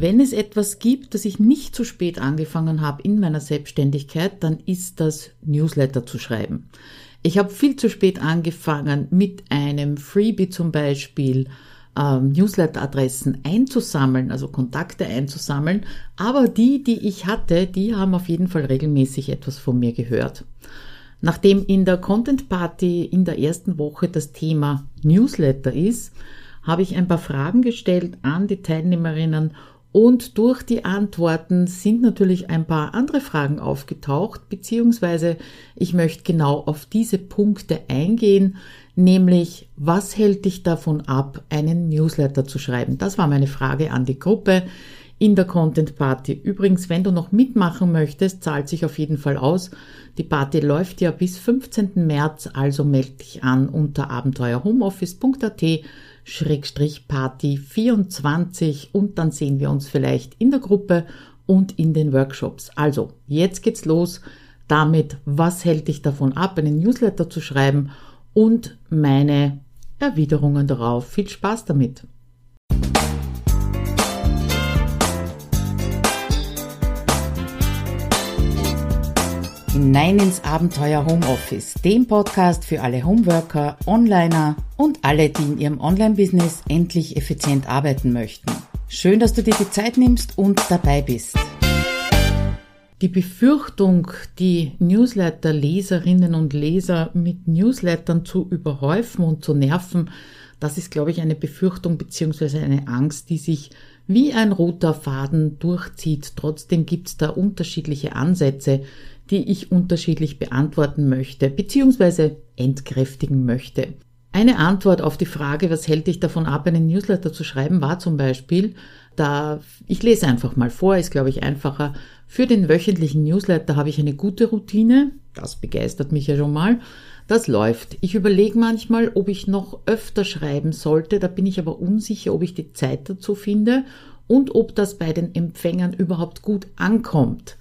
Wenn es etwas gibt, das ich nicht zu spät angefangen habe in meiner Selbstständigkeit, dann ist das Newsletter zu schreiben. Ich habe viel zu spät angefangen mit einem Freebie zum Beispiel, ähm, Newsletter-Adressen einzusammeln, also Kontakte einzusammeln. Aber die, die ich hatte, die haben auf jeden Fall regelmäßig etwas von mir gehört. Nachdem in der Content Party in der ersten Woche das Thema Newsletter ist, habe ich ein paar Fragen gestellt an die Teilnehmerinnen und durch die Antworten sind natürlich ein paar andere Fragen aufgetaucht, beziehungsweise ich möchte genau auf diese Punkte eingehen, nämlich was hält dich davon ab, einen Newsletter zu schreiben? Das war meine Frage an die Gruppe in der Content Party. Übrigens, wenn du noch mitmachen möchtest, zahlt sich auf jeden Fall aus. Die Party läuft ja bis 15. März, also melde dich an unter abenteuerhomeoffice.at Schrägstrich Party 24 und dann sehen wir uns vielleicht in der Gruppe und in den Workshops. Also, jetzt geht's los damit, was hält dich davon ab, einen Newsletter zu schreiben und meine Erwiderungen darauf. Viel Spaß damit! Hinein ins Abenteuer Homeoffice, dem Podcast für alle Homeworker, Onliner und alle, die in ihrem Online-Business endlich effizient arbeiten möchten. Schön, dass du dir die Zeit nimmst und dabei bist. Die Befürchtung, die Newsletter-Leserinnen und Leser mit Newslettern zu überhäufen und zu nerven, das ist, glaube ich, eine Befürchtung bzw. eine Angst, die sich wie ein roter Faden durchzieht. Trotzdem gibt es da unterschiedliche Ansätze, die ich unterschiedlich beantworten möchte bzw. entkräftigen möchte. Eine Antwort auf die Frage, was hält dich davon ab, einen Newsletter zu schreiben, war zum Beispiel, da, ich lese einfach mal vor, ist glaube ich einfacher. Für den wöchentlichen Newsletter habe ich eine gute Routine. Das begeistert mich ja schon mal. Das läuft. Ich überlege manchmal, ob ich noch öfter schreiben sollte. Da bin ich aber unsicher, ob ich die Zeit dazu finde und ob das bei den Empfängern überhaupt gut ankommt.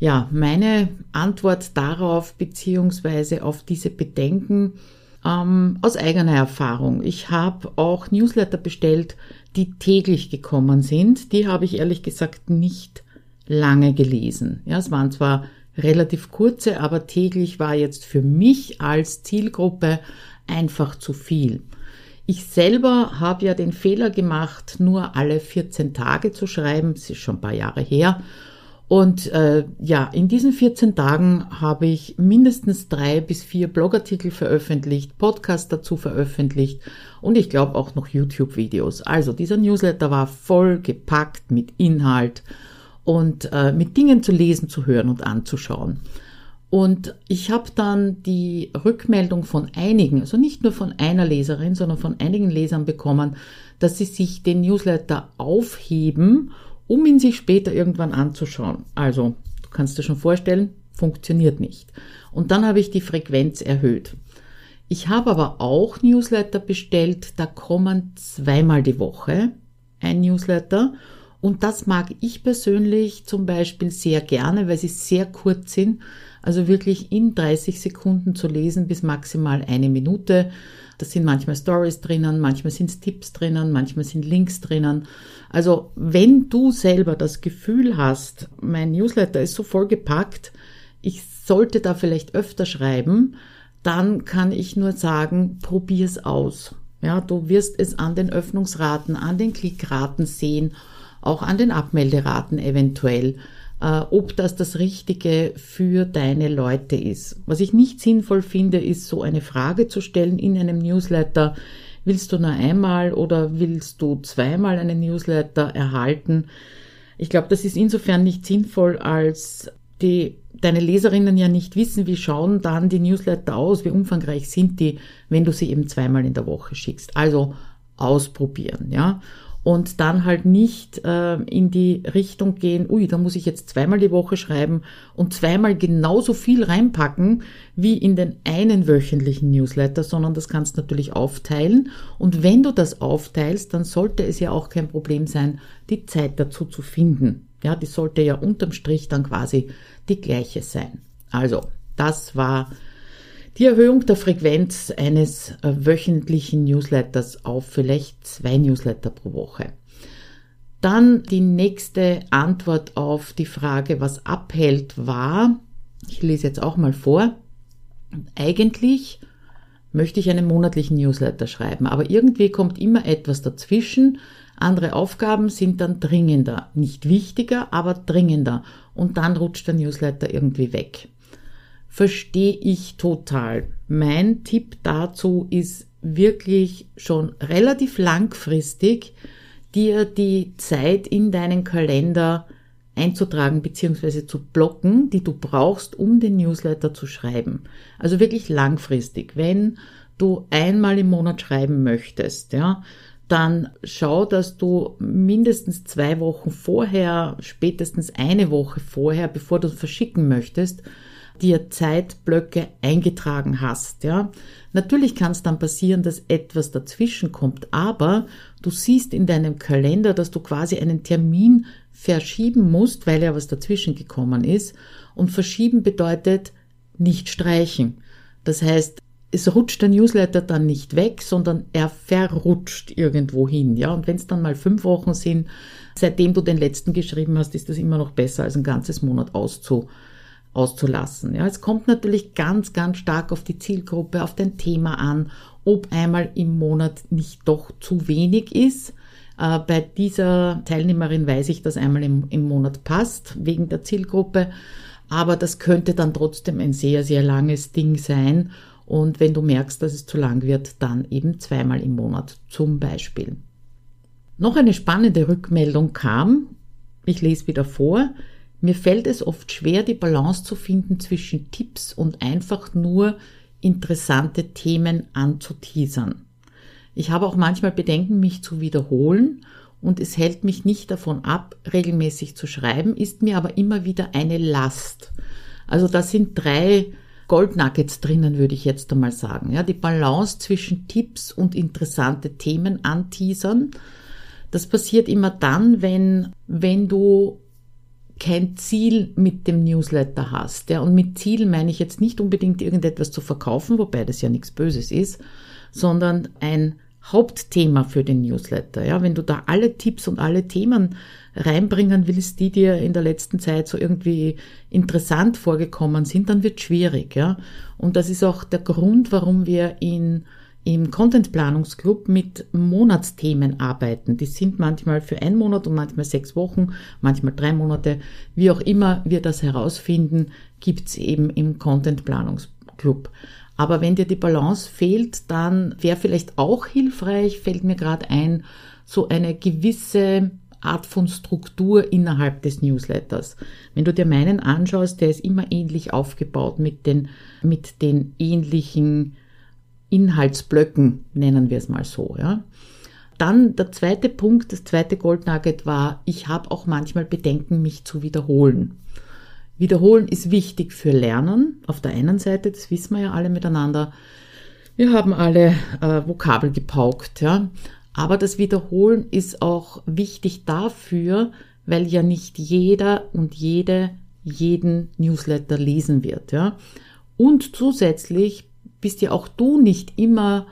Ja, meine Antwort darauf beziehungsweise auf diese Bedenken ähm, aus eigener Erfahrung. Ich habe auch Newsletter bestellt, die täglich gekommen sind. Die habe ich ehrlich gesagt nicht lange gelesen. Ja, es waren zwar relativ kurze, aber täglich war jetzt für mich als Zielgruppe einfach zu viel. Ich selber habe ja den Fehler gemacht, nur alle 14 Tage zu schreiben. Das ist schon ein paar Jahre her. Und äh, ja, in diesen 14 Tagen habe ich mindestens drei bis vier Blogartikel veröffentlicht, Podcast dazu veröffentlicht und ich glaube auch noch YouTube-Videos. Also dieser Newsletter war voll gepackt mit Inhalt und äh, mit Dingen zu lesen, zu hören und anzuschauen. Und ich habe dann die Rückmeldung von einigen, also nicht nur von einer Leserin, sondern von einigen Lesern bekommen, dass sie sich den Newsletter aufheben um ihn sich später irgendwann anzuschauen. Also, du kannst dir schon vorstellen, funktioniert nicht. Und dann habe ich die Frequenz erhöht. Ich habe aber auch Newsletter bestellt, da kommen zweimal die Woche ein Newsletter. Und das mag ich persönlich zum Beispiel sehr gerne, weil sie sehr kurz sind. Also wirklich in 30 Sekunden zu lesen bis maximal eine Minute. Da sind manchmal Stories drinnen, manchmal sind Tipps drinnen, manchmal sind Links drinnen. Also wenn du selber das Gefühl hast, mein Newsletter ist so vollgepackt, ich sollte da vielleicht öfter schreiben, dann kann ich nur sagen, probier's aus. Ja, du wirst es an den Öffnungsraten, an den Klickraten sehen, auch an den Abmelderaten eventuell ob das das Richtige für deine Leute ist. Was ich nicht sinnvoll finde, ist so eine Frage zu stellen in einem Newsletter. Willst du nur einmal oder willst du zweimal einen Newsletter erhalten? Ich glaube, das ist insofern nicht sinnvoll, als die deine Leserinnen ja nicht wissen, wie schauen dann die Newsletter aus, wie umfangreich sind die, wenn du sie eben zweimal in der Woche schickst. Also ausprobieren, ja und dann halt nicht äh, in die Richtung gehen, ui, da muss ich jetzt zweimal die Woche schreiben und zweimal genauso viel reinpacken wie in den einen wöchentlichen Newsletter, sondern das kannst du natürlich aufteilen. Und wenn du das aufteilst, dann sollte es ja auch kein Problem sein, die Zeit dazu zu finden. Ja, die sollte ja unterm Strich dann quasi die gleiche sein. Also, das war die Erhöhung der Frequenz eines äh, wöchentlichen Newsletters auf vielleicht zwei Newsletter pro Woche. Dann die nächste Antwort auf die Frage, was abhält, war, ich lese jetzt auch mal vor, eigentlich möchte ich einen monatlichen Newsletter schreiben, aber irgendwie kommt immer etwas dazwischen. Andere Aufgaben sind dann dringender, nicht wichtiger, aber dringender. Und dann rutscht der Newsletter irgendwie weg. Verstehe ich total. Mein Tipp dazu ist wirklich schon relativ langfristig dir die Zeit in deinen Kalender einzutragen bzw. zu blocken, die du brauchst, um den Newsletter zu schreiben. Also wirklich langfristig. Wenn du einmal im Monat schreiben möchtest, ja, dann schau, dass du mindestens zwei Wochen vorher, spätestens eine Woche vorher, bevor du verschicken möchtest, dir Zeitblöcke eingetragen hast, ja. Natürlich kann es dann passieren, dass etwas dazwischen kommt, aber du siehst in deinem Kalender, dass du quasi einen Termin verschieben musst, weil ja was dazwischen gekommen ist. Und verschieben bedeutet nicht streichen. Das heißt, es rutscht der Newsletter dann nicht weg, sondern er verrutscht irgendwo hin. Ja, und wenn es dann mal fünf Wochen sind, seitdem du den letzten geschrieben hast, ist das immer noch besser, als ein ganzes Monat auszu, auszulassen. Ja, es kommt natürlich ganz, ganz stark auf die Zielgruppe, auf dein Thema an, ob einmal im Monat nicht doch zu wenig ist. Äh, bei dieser Teilnehmerin weiß ich, dass einmal im, im Monat passt, wegen der Zielgruppe. Aber das könnte dann trotzdem ein sehr, sehr langes Ding sein. Und wenn du merkst, dass es zu lang wird, dann eben zweimal im Monat zum Beispiel. Noch eine spannende Rückmeldung kam. Ich lese wieder vor. Mir fällt es oft schwer, die Balance zu finden zwischen Tipps und einfach nur interessante Themen anzuteasern. Ich habe auch manchmal Bedenken, mich zu wiederholen und es hält mich nicht davon ab, regelmäßig zu schreiben, ist mir aber immer wieder eine Last. Also da sind drei Goldnuggets drinnen, würde ich jetzt einmal sagen. Ja, die Balance zwischen Tipps und interessante Themen anteasern. Das passiert immer dann, wenn, wenn du kein Ziel mit dem Newsletter hast. Ja, und mit Ziel meine ich jetzt nicht unbedingt irgendetwas zu verkaufen, wobei das ja nichts Böses ist, sondern ein Hauptthema für den Newsletter. Ja, wenn du da alle Tipps und alle Themen reinbringen willst, die dir in der letzten Zeit so irgendwie interessant vorgekommen sind, dann wird schwierig. Ja, und das ist auch der Grund, warum wir in im Content Planungsclub mit Monatsthemen arbeiten. Die sind manchmal für einen Monat und manchmal sechs Wochen, manchmal drei Monate. Wie auch immer wir das herausfinden, gibt's eben im Content Planungsclub. Aber wenn dir die Balance fehlt, dann wäre vielleicht auch hilfreich, fällt mir gerade ein, so eine gewisse Art von Struktur innerhalb des Newsletters. Wenn du dir meinen anschaust, der ist immer ähnlich aufgebaut mit den, mit den ähnlichen Inhaltsblöcken, nennen wir es mal so, ja. Dann der zweite Punkt, das zweite Goldnugget war, ich habe auch manchmal Bedenken, mich zu wiederholen. Wiederholen ist wichtig für Lernen. Auf der einen Seite, das wissen wir ja alle miteinander. Wir haben alle äh, Vokabel gepaukt, ja. Aber das Wiederholen ist auch wichtig dafür, weil ja nicht jeder und jede jeden Newsletter lesen wird, ja. Und zusätzlich bist ja auch du nicht immer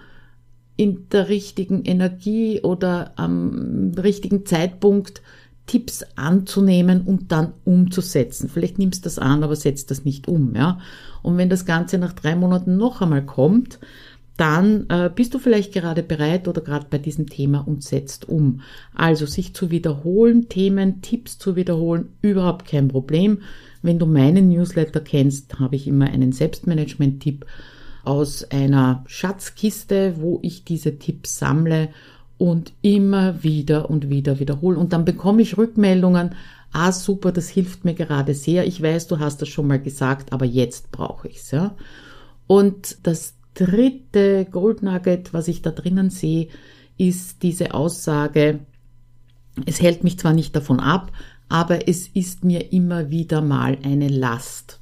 in der richtigen Energie oder am richtigen Zeitpunkt Tipps anzunehmen und dann umzusetzen. Vielleicht nimmst du das an, aber setzt das nicht um, ja. Und wenn das Ganze nach drei Monaten noch einmal kommt, dann äh, bist du vielleicht gerade bereit oder gerade bei diesem Thema und setzt um. Also sich zu wiederholen, Themen, Tipps zu wiederholen, überhaupt kein Problem. Wenn du meinen Newsletter kennst, habe ich immer einen Selbstmanagement-Tipp aus einer Schatzkiste, wo ich diese Tipps sammle und immer wieder und wieder wiederhole. Und dann bekomme ich Rückmeldungen, ah super, das hilft mir gerade sehr. Ich weiß, du hast das schon mal gesagt, aber jetzt brauche ich es. Ja? Und das dritte Gold Nugget, was ich da drinnen sehe, ist diese Aussage, es hält mich zwar nicht davon ab, aber es ist mir immer wieder mal eine Last.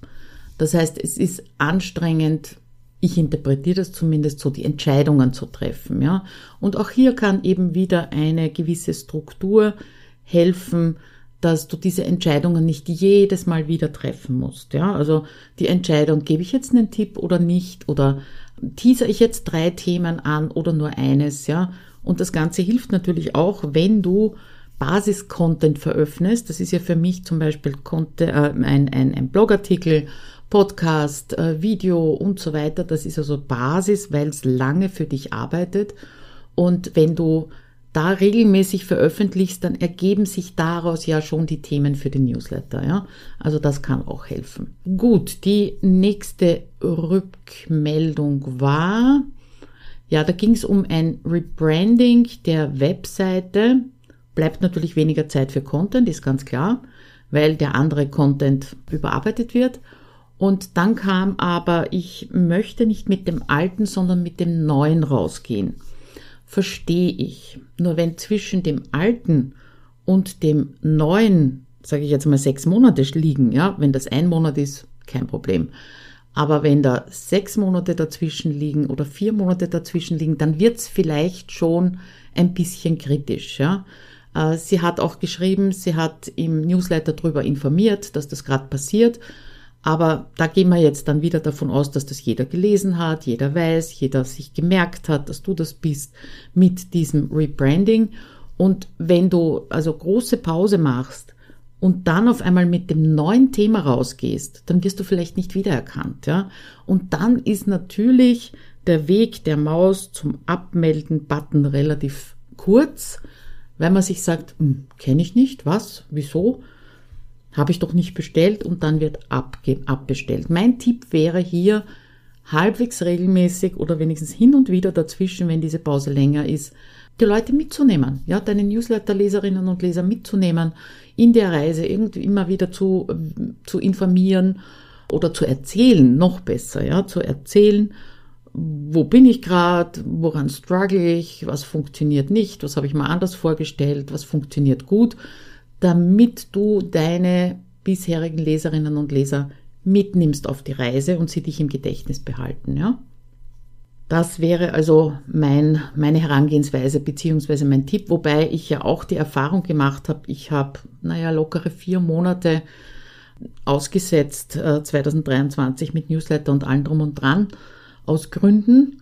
Das heißt, es ist anstrengend, ich interpretiere das zumindest so, die Entscheidungen zu treffen, ja. Und auch hier kann eben wieder eine gewisse Struktur helfen, dass du diese Entscheidungen nicht jedes Mal wieder treffen musst, ja. Also die Entscheidung, gebe ich jetzt einen Tipp oder nicht, oder teaser ich jetzt drei Themen an oder nur eines, ja. Und das Ganze hilft natürlich auch, wenn du Basis-Content veröffentlichst, das ist ja für mich zum Beispiel äh, ein, ein, ein Blogartikel, Podcast, äh, Video und so weiter, das ist also Basis, weil es lange für dich arbeitet. Und wenn du da regelmäßig veröffentlichst, dann ergeben sich daraus ja schon die Themen für den Newsletter, ja. Also das kann auch helfen. Gut, die nächste Rückmeldung war, ja, da ging es um ein Rebranding der Webseite. Bleibt natürlich weniger Zeit für Content, ist ganz klar, weil der andere Content überarbeitet wird. Und dann kam aber, ich möchte nicht mit dem alten, sondern mit dem neuen rausgehen verstehe ich. Nur wenn zwischen dem alten und dem neuen, sage ich jetzt mal, sechs Monate liegen, ja, wenn das ein Monat ist, kein Problem. Aber wenn da sechs Monate dazwischen liegen oder vier Monate dazwischen liegen, dann wird's vielleicht schon ein bisschen kritisch. Ja. Äh, sie hat auch geschrieben, sie hat im Newsletter darüber informiert, dass das gerade passiert aber da gehen wir jetzt dann wieder davon aus, dass das jeder gelesen hat, jeder weiß, jeder sich gemerkt hat, dass du das bist mit diesem Rebranding. Und wenn du also große Pause machst und dann auf einmal mit dem neuen Thema rausgehst, dann wirst du vielleicht nicht wiedererkannt, ja. Und dann ist natürlich der Weg der Maus zum Abmelden-Button relativ kurz, weil man sich sagt, hm, kenne ich nicht, was, wieso? Habe ich doch nicht bestellt und dann wird abbestellt. Mein Tipp wäre hier halbwegs regelmäßig oder wenigstens hin und wieder dazwischen, wenn diese Pause länger ist, die Leute mitzunehmen, ja, deine Newsletter-Leserinnen und Leser mitzunehmen, in der Reise irgendwie immer wieder zu, zu informieren oder zu erzählen, noch besser, ja, zu erzählen, wo bin ich gerade, woran struggle ich, was funktioniert nicht, was habe ich mal anders vorgestellt, was funktioniert gut damit du deine bisherigen Leserinnen und Leser mitnimmst auf die Reise und sie dich im Gedächtnis behalten, ja? Das wäre also mein, meine Herangehensweise beziehungsweise mein Tipp, wobei ich ja auch die Erfahrung gemacht habe, ich habe, naja, lockere vier Monate ausgesetzt äh, 2023 mit Newsletter und allem drum und dran aus Gründen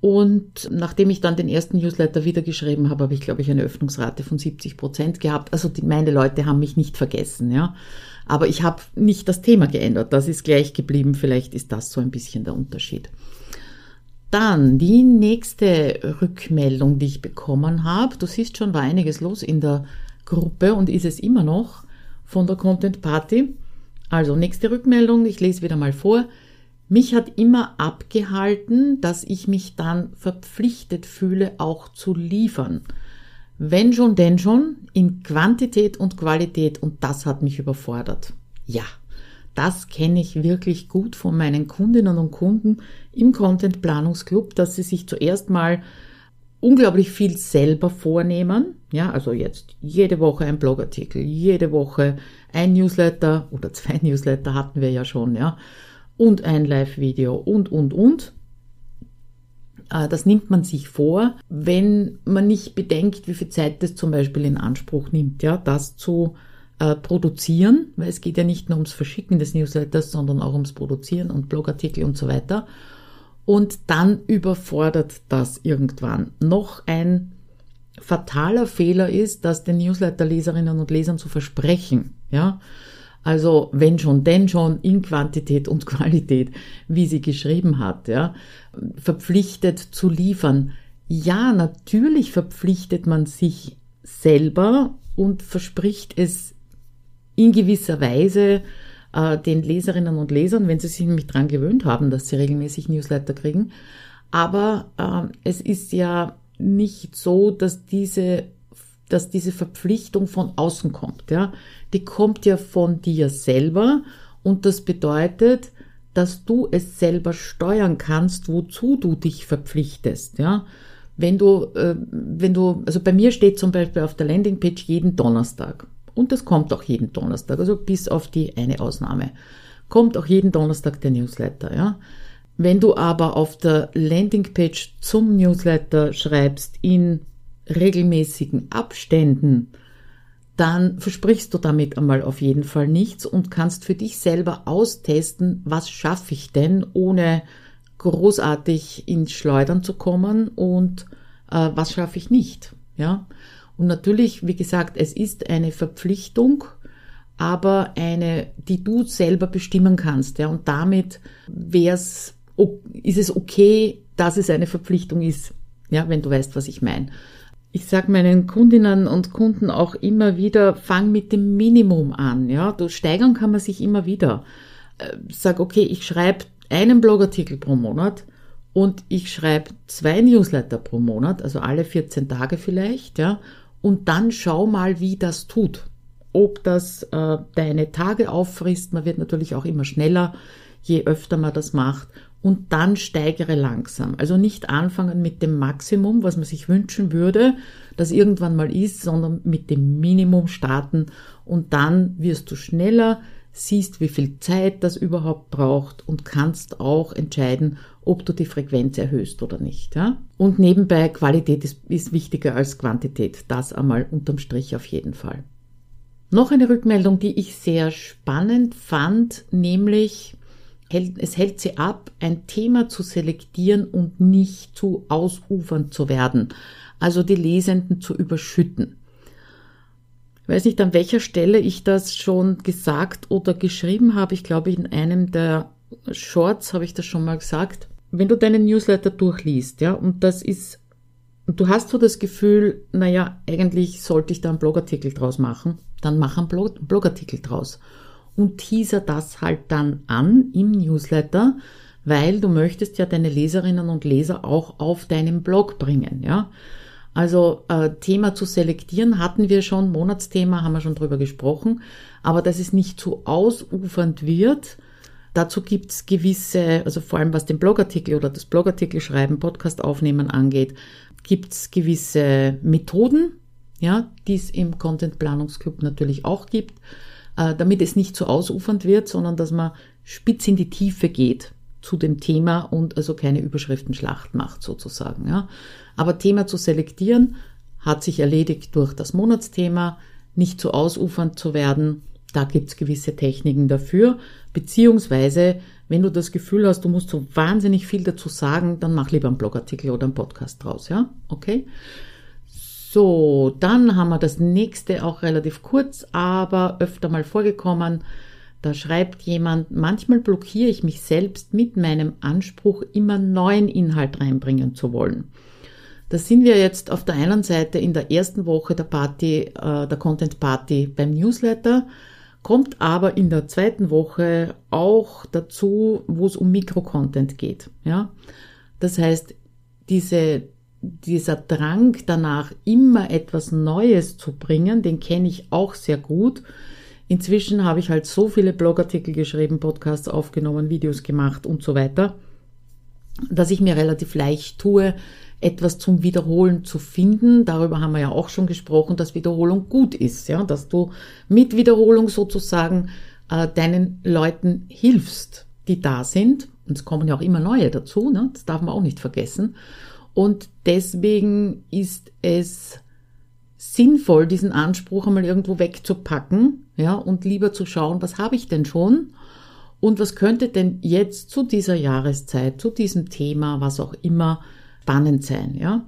und nachdem ich dann den ersten Newsletter wieder geschrieben habe, habe ich, glaube ich, eine Öffnungsrate von 70 Prozent gehabt. Also die, meine Leute haben mich nicht vergessen, ja. Aber ich habe nicht das Thema geändert. Das ist gleich geblieben. Vielleicht ist das so ein bisschen der Unterschied. Dann die nächste Rückmeldung, die ich bekommen habe. Du siehst schon, war einiges los in der Gruppe und ist es immer noch von der Content Party. Also nächste Rückmeldung, ich lese wieder mal vor. Mich hat immer abgehalten, dass ich mich dann verpflichtet fühle, auch zu liefern. Wenn schon, denn schon, in Quantität und Qualität und das hat mich überfordert. Ja, das kenne ich wirklich gut von meinen Kundinnen und Kunden im Content Planungsclub, dass sie sich zuerst mal unglaublich viel selber vornehmen. Ja, also jetzt jede Woche ein Blogartikel, jede Woche ein Newsletter oder zwei Newsletter hatten wir ja schon, ja und ein Live-Video und, und, und. Äh, das nimmt man sich vor, wenn man nicht bedenkt, wie viel Zeit das zum Beispiel in Anspruch nimmt, ja, das zu äh, produzieren, weil es geht ja nicht nur ums Verschicken des Newsletters, sondern auch ums Produzieren und Blogartikel und so weiter. Und dann überfordert das irgendwann. Noch ein fataler Fehler ist, das den Newsletter-Leserinnen und Lesern zu versprechen, ja. Also wenn schon, denn schon in Quantität und Qualität, wie sie geschrieben hat, ja, verpflichtet zu liefern. Ja, natürlich verpflichtet man sich selber und verspricht es in gewisser Weise äh, den Leserinnen und Lesern, wenn sie sich nämlich dran gewöhnt haben, dass sie regelmäßig Newsletter kriegen. Aber äh, es ist ja nicht so, dass diese dass diese Verpflichtung von außen kommt, ja. Die kommt ja von dir selber und das bedeutet, dass du es selber steuern kannst, wozu du dich verpflichtest, ja. Wenn du, äh, wenn du, also bei mir steht zum Beispiel auf der Landingpage jeden Donnerstag. Und das kommt auch jeden Donnerstag, also bis auf die eine Ausnahme. Kommt auch jeden Donnerstag der Newsletter, ja. Wenn du aber auf der Landingpage zum Newsletter schreibst in regelmäßigen Abständen, dann versprichst du damit einmal auf jeden Fall nichts und kannst für dich selber austesten, was schaffe ich denn, ohne großartig ins Schleudern zu kommen und äh, was schaffe ich nicht. Ja? Und natürlich, wie gesagt, es ist eine Verpflichtung, aber eine, die du selber bestimmen kannst. Ja, und damit wär's, ist es okay, dass es eine Verpflichtung ist. Ja, wenn du weißt, was ich meine. Ich sage meinen Kundinnen und Kunden auch immer wieder, fang mit dem Minimum an. Ja, du steigern kann man sich immer wieder. Äh, sag, okay, ich schreibe einen Blogartikel pro Monat und ich schreibe zwei Newsletter pro Monat, also alle 14 Tage vielleicht, ja, und dann schau mal, wie das tut. Ob das äh, deine Tage auffrisst, man wird natürlich auch immer schneller, je öfter man das macht. Und dann steigere langsam. Also nicht anfangen mit dem Maximum, was man sich wünschen würde, das irgendwann mal ist, sondern mit dem Minimum starten und dann wirst du schneller, siehst, wie viel Zeit das überhaupt braucht und kannst auch entscheiden, ob du die Frequenz erhöhst oder nicht. Ja? Und nebenbei, Qualität ist, ist wichtiger als Quantität. Das einmal unterm Strich auf jeden Fall. Noch eine Rückmeldung, die ich sehr spannend fand, nämlich es hält sie ab, ein Thema zu selektieren und nicht zu ausufernd zu werden, also die Lesenden zu überschütten weiß nicht, an welcher Stelle ich das schon gesagt oder geschrieben habe. Ich glaube, in einem der Shorts habe ich das schon mal gesagt. Wenn du deinen Newsletter durchliest, ja, und das ist, und du hast so das Gefühl, naja, eigentlich sollte ich da einen Blogartikel draus machen, dann mach einen Blog Blogartikel draus. Und teaser das halt dann an im Newsletter, weil du möchtest ja deine Leserinnen und Leser auch auf deinen Blog bringen, ja. Also äh, Thema zu selektieren hatten wir schon, Monatsthema haben wir schon drüber gesprochen, aber dass es nicht zu ausufernd wird, dazu gibt's gewisse, also vor allem was den Blogartikel oder das Blogartikel schreiben, Podcast aufnehmen angeht, gibt's gewisse Methoden, ja, die es im Content Planungsclub natürlich auch gibt, damit es nicht zu ausufernd wird, sondern dass man spitz in die Tiefe geht zu dem Thema und also keine Überschriftenschlacht macht sozusagen. Ja. Aber Thema zu selektieren hat sich erledigt durch das Monatsthema, nicht zu ausufernd zu werden. Da gibt's gewisse Techniken dafür. Beziehungsweise, wenn du das Gefühl hast, du musst so wahnsinnig viel dazu sagen, dann mach lieber einen Blogartikel oder einen Podcast draus, ja? Okay? So, dann haben wir das nächste auch relativ kurz, aber öfter mal vorgekommen. Da schreibt jemand, manchmal blockiere ich mich selbst mit meinem Anspruch, immer neuen Inhalt reinbringen zu wollen. Da sind wir jetzt auf der einen Seite in der ersten Woche der Party, äh, der Content Party beim Newsletter, kommt aber in der zweiten Woche auch dazu, wo es um Mikrocontent geht. Ja, das heißt, diese, dieser Drang danach, immer etwas Neues zu bringen, den kenne ich auch sehr gut. Inzwischen habe ich halt so viele Blogartikel geschrieben, Podcasts aufgenommen, Videos gemacht und so weiter, dass ich mir relativ leicht tue, etwas zum Wiederholen zu finden. Darüber haben wir ja auch schon gesprochen, dass Wiederholung gut ist, ja, dass du mit Wiederholung sozusagen äh, deinen Leuten hilfst, die da sind. Und es kommen ja auch immer neue dazu, ne? das darf man auch nicht vergessen. Und deswegen ist es sinnvoll, diesen Anspruch einmal irgendwo wegzupacken, ja, und lieber zu schauen, was habe ich denn schon und was könnte denn jetzt zu dieser Jahreszeit, zu diesem Thema, was auch immer, spannend sein, ja.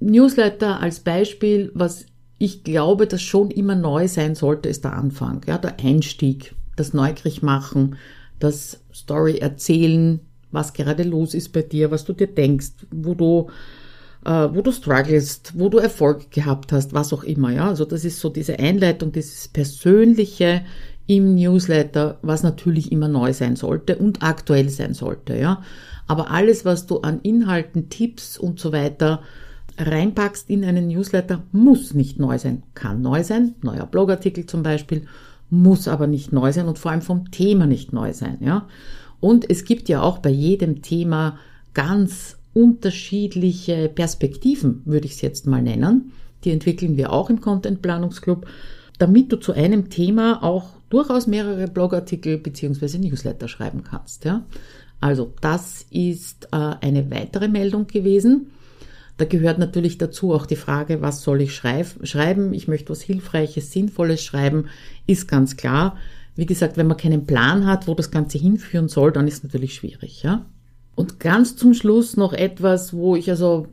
Newsletter als Beispiel, was ich glaube, das schon immer neu sein sollte, ist der Anfang, ja, der Einstieg, das neugierig machen, das Story erzählen, was gerade los ist bei dir, was du dir denkst, wo du äh, wo du strugglest, wo du Erfolg gehabt hast, was auch immer. Ja, also das ist so diese Einleitung, dieses Persönliche im Newsletter, was natürlich immer neu sein sollte und aktuell sein sollte. Ja, aber alles, was du an Inhalten, Tipps und so weiter reinpackst in einen Newsletter, muss nicht neu sein. Kann neu sein, neuer Blogartikel zum Beispiel, muss aber nicht neu sein und vor allem vom Thema nicht neu sein. Ja, und es gibt ja auch bei jedem Thema ganz unterschiedliche Perspektiven, würde ich es jetzt mal nennen. Die entwickeln wir auch im Content Planungsclub, damit du zu einem Thema auch durchaus mehrere Blogartikel beziehungsweise Newsletter schreiben kannst. Ja? Also das ist äh, eine weitere Meldung gewesen. Da gehört natürlich dazu auch die Frage, was soll ich schreiben? Ich möchte was Hilfreiches, Sinnvolles schreiben, ist ganz klar. Wie gesagt, wenn man keinen Plan hat, wo das Ganze hinführen soll, dann ist es natürlich schwierig. Ja? Und ganz zum Schluss noch etwas, wo ich also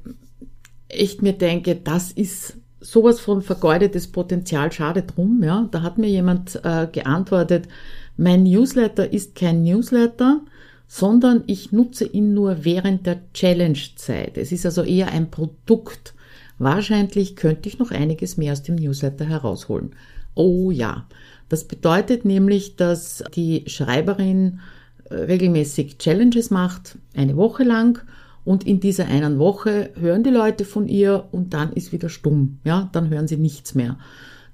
echt mir denke, das ist sowas von vergeudetes Potenzial, schade drum, ja. Da hat mir jemand äh, geantwortet, mein Newsletter ist kein Newsletter, sondern ich nutze ihn nur während der Challenge-Zeit. Es ist also eher ein Produkt. Wahrscheinlich könnte ich noch einiges mehr aus dem Newsletter herausholen. Oh ja. Das bedeutet nämlich, dass die Schreiberin äh, regelmäßig Challenges macht, eine Woche lang und in dieser einen Woche hören die Leute von ihr und dann ist wieder stumm. Ja, dann hören sie nichts mehr.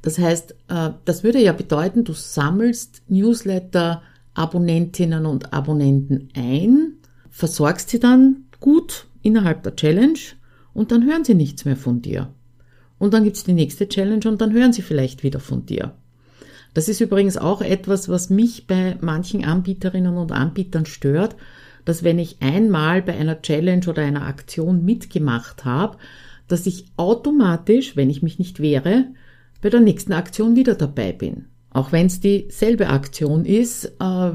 Das heißt, äh, das würde ja bedeuten, du sammelst Newsletter Abonnentinnen und Abonnenten ein, versorgst sie dann gut innerhalb der Challenge und dann hören sie nichts mehr von dir. Und dann gibt's die nächste Challenge und dann hören sie vielleicht wieder von dir. Das ist übrigens auch etwas, was mich bei manchen Anbieterinnen und Anbietern stört, dass wenn ich einmal bei einer Challenge oder einer Aktion mitgemacht habe, dass ich automatisch, wenn ich mich nicht wehre, bei der nächsten Aktion wieder dabei bin. Auch wenn es dieselbe Aktion ist, äh,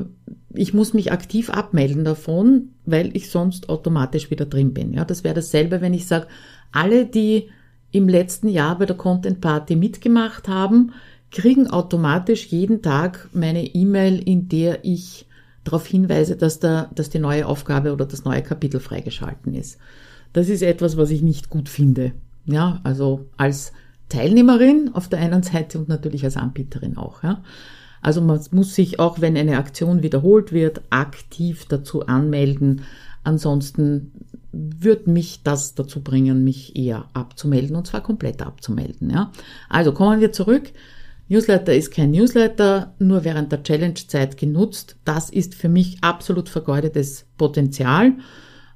ich muss mich aktiv abmelden davon, weil ich sonst automatisch wieder drin bin. Ja, das wäre dasselbe, wenn ich sage, alle, die im letzten Jahr bei der Content Party mitgemacht haben, kriegen automatisch jeden Tag meine E-Mail, in der ich darauf hinweise, dass, da, dass die neue Aufgabe oder das neue Kapitel freigeschalten ist. Das ist etwas, was ich nicht gut finde. Ja, also als Teilnehmerin auf der einen Seite und natürlich als Anbieterin auch. Ja. Also man muss sich auch, wenn eine Aktion wiederholt wird, aktiv dazu anmelden. Ansonsten wird mich das dazu bringen, mich eher abzumelden und zwar komplett abzumelden. Ja. Also kommen wir zurück. Newsletter ist kein Newsletter, nur während der Challenge-Zeit genutzt. Das ist für mich absolut vergeudetes Potenzial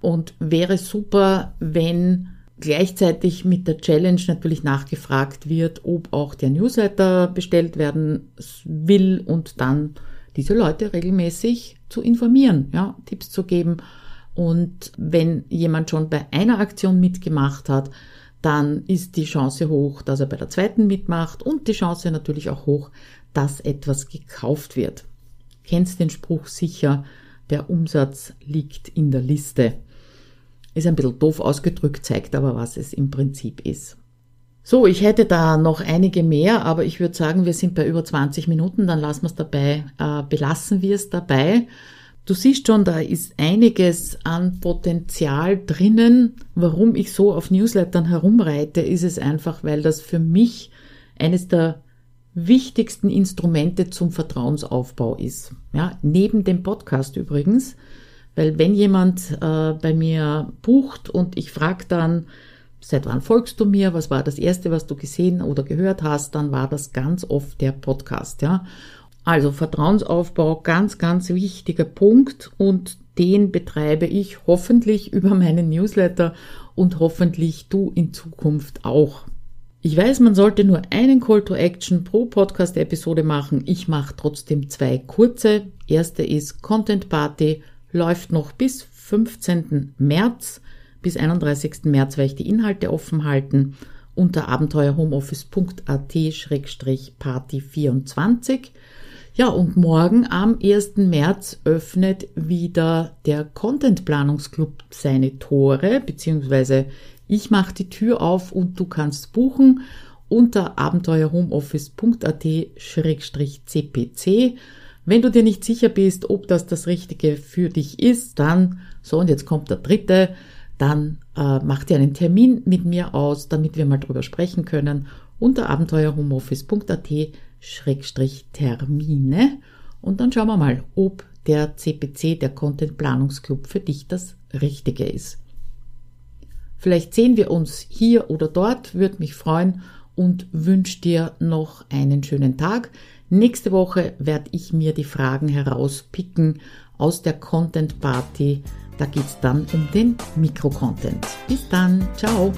und wäre super, wenn gleichzeitig mit der Challenge natürlich nachgefragt wird, ob auch der Newsletter bestellt werden will und dann diese Leute regelmäßig zu informieren, ja, Tipps zu geben. Und wenn jemand schon bei einer Aktion mitgemacht hat, dann ist die Chance hoch, dass er bei der zweiten mitmacht und die Chance natürlich auch hoch, dass etwas gekauft wird. Kennst den Spruch sicher, der Umsatz liegt in der Liste. Ist ein bisschen doof ausgedrückt, zeigt aber, was es im Prinzip ist. So, ich hätte da noch einige mehr, aber ich würde sagen, wir sind bei über 20 Minuten, dann lassen wir es dabei, äh, belassen wir es dabei. Du siehst schon, da ist einiges an Potenzial drinnen. Warum ich so auf Newslettern herumreite, ist es einfach, weil das für mich eines der wichtigsten Instrumente zum Vertrauensaufbau ist. Ja, neben dem Podcast übrigens, weil wenn jemand äh, bei mir bucht und ich frage dann, seit wann folgst du mir, was war das erste, was du gesehen oder gehört hast, dann war das ganz oft der Podcast, ja. Also Vertrauensaufbau, ganz, ganz wichtiger Punkt und den betreibe ich hoffentlich über meinen Newsletter und hoffentlich du in Zukunft auch. Ich weiß, man sollte nur einen Call to Action pro Podcast-Episode machen. Ich mache trotzdem zwei kurze. Erste ist Content Party, läuft noch bis 15. März. Bis 31. März werde ich die Inhalte offen halten unter abenteuerhomeoffice.at-party24. Ja, und morgen am 1. März öffnet wieder der Content Planungsclub seine Tore, beziehungsweise ich mache die Tür auf und du kannst buchen unter abenteuerhomeoffice.at-cpc. Wenn du dir nicht sicher bist, ob das das Richtige für dich ist, dann, so und jetzt kommt der dritte, dann äh, mach dir einen Termin mit mir aus, damit wir mal drüber sprechen können unter abenteuerhomeoffice.at Termine und dann schauen wir mal, ob der CPC, der Content Planungsclub, für dich das Richtige ist. Vielleicht sehen wir uns hier oder dort, würde mich freuen und wünsche dir noch einen schönen Tag. Nächste Woche werde ich mir die Fragen herauspicken aus der Content Party. Da geht es dann um den Mikrocontent. Bis dann, ciao!